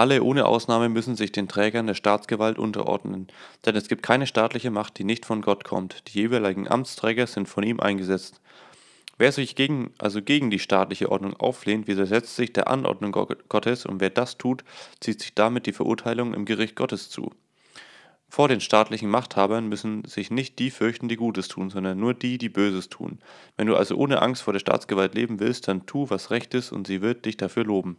Alle ohne Ausnahme müssen sich den Trägern der Staatsgewalt unterordnen, denn es gibt keine staatliche Macht, die nicht von Gott kommt. Die jeweiligen Amtsträger sind von ihm eingesetzt. Wer sich gegen, also gegen die staatliche Ordnung auflehnt, widersetzt sich der Anordnung Gottes und wer das tut, zieht sich damit die Verurteilung im Gericht Gottes zu. Vor den staatlichen Machthabern müssen sich nicht die fürchten, die Gutes tun, sondern nur die, die Böses tun. Wenn du also ohne Angst vor der Staatsgewalt leben willst, dann tu, was recht ist, und sie wird dich dafür loben.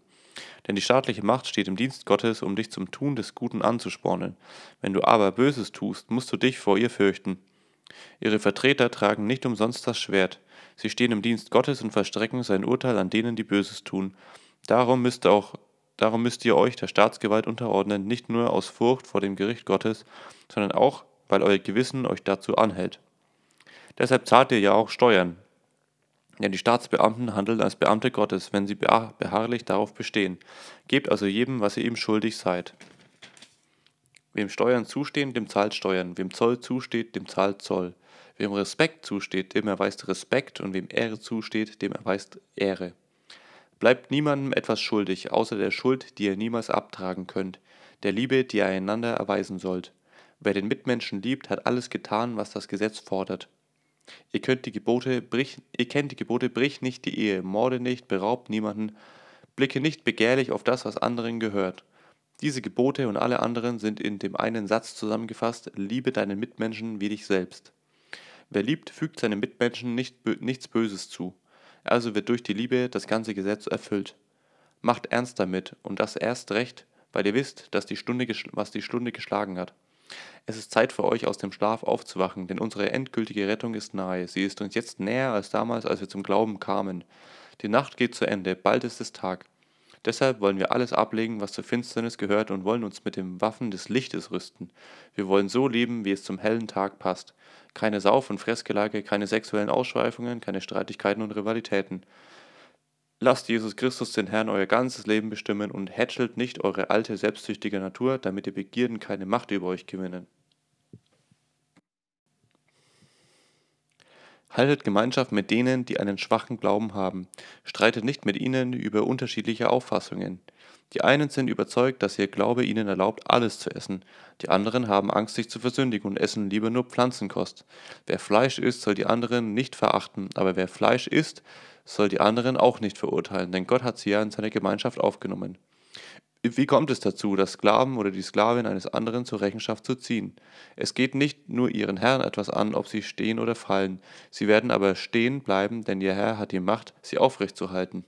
Denn die staatliche Macht steht im Dienst Gottes, um dich zum Tun des Guten anzuspornen. Wenn du aber Böses tust, musst du dich vor ihr fürchten. Ihre Vertreter tragen nicht umsonst das Schwert. Sie stehen im Dienst Gottes und verstrecken sein Urteil an denen, die Böses tun. Darum müsst auch darum müsst ihr euch der Staatsgewalt unterordnen, nicht nur aus Furcht vor dem Gericht Gottes, sondern auch, weil euer Gewissen euch dazu anhält. Deshalb zahlt ihr ja auch Steuern. Denn die Staatsbeamten handeln als Beamte Gottes, wenn sie beharrlich darauf bestehen. Gebt also jedem, was ihr ihm schuldig seid. Wem Steuern zustehen, dem zahlt Steuern. Wem Zoll zusteht, dem zahlt Zoll. Wem Respekt zusteht, dem erweist Respekt, und wem Ehre zusteht, dem erweist Ehre. Bleibt niemandem etwas schuldig, außer der Schuld, die ihr niemals abtragen könnt, der Liebe, die ihr einander erweisen sollt. Wer den Mitmenschen liebt, hat alles getan, was das Gesetz fordert. Ihr, könnt die Gebote, brich, ihr kennt die Gebote, brich nicht die Ehe, morde nicht, beraubt niemanden, blicke nicht begehrlich auf das, was anderen gehört. Diese Gebote und alle anderen sind in dem einen Satz zusammengefasst, liebe deinen Mitmenschen wie dich selbst. Wer liebt, fügt seinen Mitmenschen nicht, nichts Böses zu. Also wird durch die Liebe das ganze Gesetz erfüllt. Macht ernst damit und das erst recht, weil ihr wisst, dass die Stunde, was die Stunde geschlagen hat. Es ist Zeit für euch, aus dem Schlaf aufzuwachen, denn unsere endgültige Rettung ist nahe. Sie ist uns jetzt näher als damals, als wir zum Glauben kamen. Die Nacht geht zu Ende, bald ist es Tag. Deshalb wollen wir alles ablegen, was zur Finsternis gehört, und wollen uns mit den Waffen des Lichtes rüsten. Wir wollen so leben, wie es zum hellen Tag passt. Keine Sauf- und Fressgelage, keine sexuellen Ausschweifungen, keine Streitigkeiten und Rivalitäten. Lasst Jesus Christus den Herrn euer ganzes Leben bestimmen und hätschelt nicht eure alte, selbstsüchtige Natur, damit die Begierden keine Macht über euch gewinnen. Haltet Gemeinschaft mit denen, die einen schwachen Glauben haben. Streitet nicht mit ihnen über unterschiedliche Auffassungen. Die einen sind überzeugt, dass ihr Glaube ihnen erlaubt, alles zu essen. Die anderen haben Angst, sich zu versündigen und essen lieber nur Pflanzenkost. Wer Fleisch isst, soll die anderen nicht verachten, aber wer Fleisch isst, soll die anderen auch nicht verurteilen, denn Gott hat sie ja in seine Gemeinschaft aufgenommen. Wie kommt es dazu, das Sklaven oder die Sklavin eines anderen zur Rechenschaft zu ziehen? Es geht nicht nur ihren Herrn etwas an, ob sie stehen oder fallen. Sie werden aber stehen bleiben, denn ihr Herr hat die Macht, sie aufrechtzuerhalten.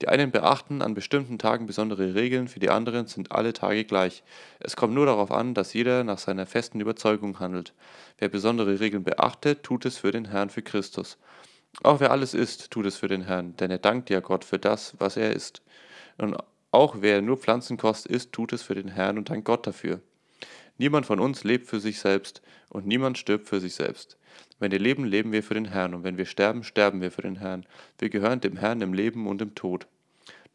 Die einen beachten an bestimmten Tagen besondere Regeln, für die anderen sind alle Tage gleich. Es kommt nur darauf an, dass jeder nach seiner festen Überzeugung handelt. Wer besondere Regeln beachtet, tut es für den Herrn, für Christus. Auch wer alles isst, tut es für den Herrn, denn er dankt ja Gott für das, was er isst. Und auch wer nur Pflanzenkost isst, tut es für den Herrn und dankt Gott dafür. Niemand von uns lebt für sich selbst und niemand stirbt für sich selbst. Wenn wir leben, leben wir für den Herrn und wenn wir sterben, sterben wir für den Herrn. Wir gehören dem Herrn im Leben und im Tod.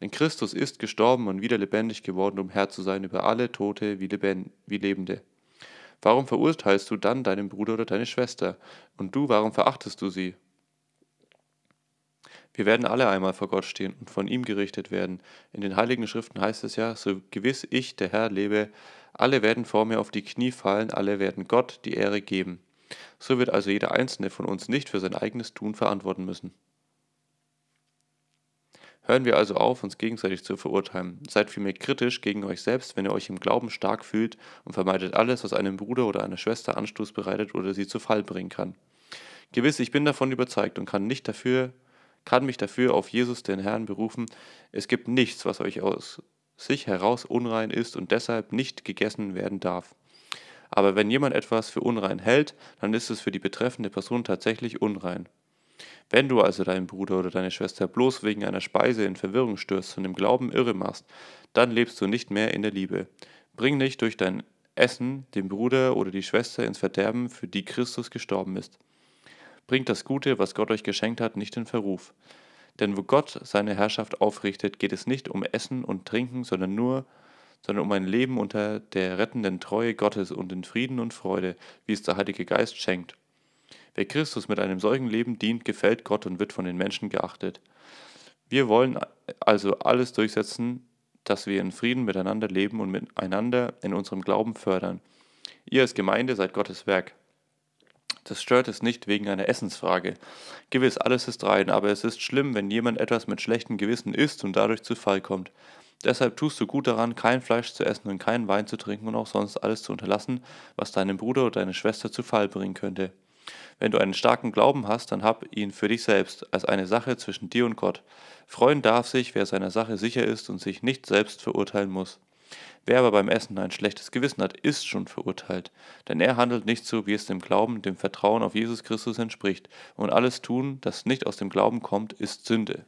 Denn Christus ist gestorben und wieder lebendig geworden, um Herr zu sein über alle Tote wie, Leben, wie Lebende. Warum verurteilst du dann deinen Bruder oder deine Schwester? Und du, warum verachtest du sie? Wir werden alle einmal vor Gott stehen und von ihm gerichtet werden. In den heiligen Schriften heißt es ja, so gewiss ich, der Herr, lebe, alle werden vor mir auf die Knie fallen, alle werden Gott die Ehre geben. So wird also jeder einzelne von uns nicht für sein eigenes Tun verantworten müssen. Hören wir also auf, uns gegenseitig zu verurteilen. Seid vielmehr kritisch gegen euch selbst, wenn ihr euch im Glauben stark fühlt und vermeidet alles, was einem Bruder oder einer Schwester Anstoß bereitet oder sie zu Fall bringen kann. Gewiss, ich bin davon überzeugt und kann nicht dafür kann mich dafür auf Jesus den Herrn berufen. Es gibt nichts, was euch aus sich heraus unrein ist und deshalb nicht gegessen werden darf. Aber wenn jemand etwas für unrein hält, dann ist es für die betreffende Person tatsächlich unrein. Wenn du also deinen Bruder oder deine Schwester bloß wegen einer Speise in Verwirrung störst und im Glauben irre machst, dann lebst du nicht mehr in der Liebe. Bring nicht durch dein Essen den Bruder oder die Schwester ins Verderben, für die Christus gestorben ist. Bringt das Gute, was Gott euch geschenkt hat, nicht in Verruf. Denn wo Gott seine Herrschaft aufrichtet, geht es nicht um Essen und Trinken, sondern nur sondern um ein Leben unter der rettenden Treue Gottes und in Frieden und Freude, wie es der Heilige Geist schenkt. Wer Christus mit einem solchen Leben dient, gefällt Gott und wird von den Menschen geachtet. Wir wollen also alles durchsetzen, dass wir in Frieden miteinander leben und miteinander in unserem Glauben fördern. Ihr als Gemeinde seid Gottes Werk. Das stört es nicht wegen einer Essensfrage. Gewiss, alles ist rein, aber es ist schlimm, wenn jemand etwas mit schlechtem Gewissen isst und dadurch zu Fall kommt. Deshalb tust du gut daran, kein Fleisch zu essen und keinen Wein zu trinken und auch sonst alles zu unterlassen, was deinem Bruder oder deine Schwester zu Fall bringen könnte. Wenn du einen starken Glauben hast, dann hab ihn für dich selbst, als eine Sache zwischen dir und Gott. Freuen darf sich, wer seiner Sache sicher ist und sich nicht selbst verurteilen muss. Wer aber beim Essen ein schlechtes Gewissen hat, ist schon verurteilt, denn er handelt nicht so, wie es dem Glauben, dem Vertrauen auf Jesus Christus entspricht, und alles tun, das nicht aus dem Glauben kommt, ist Sünde.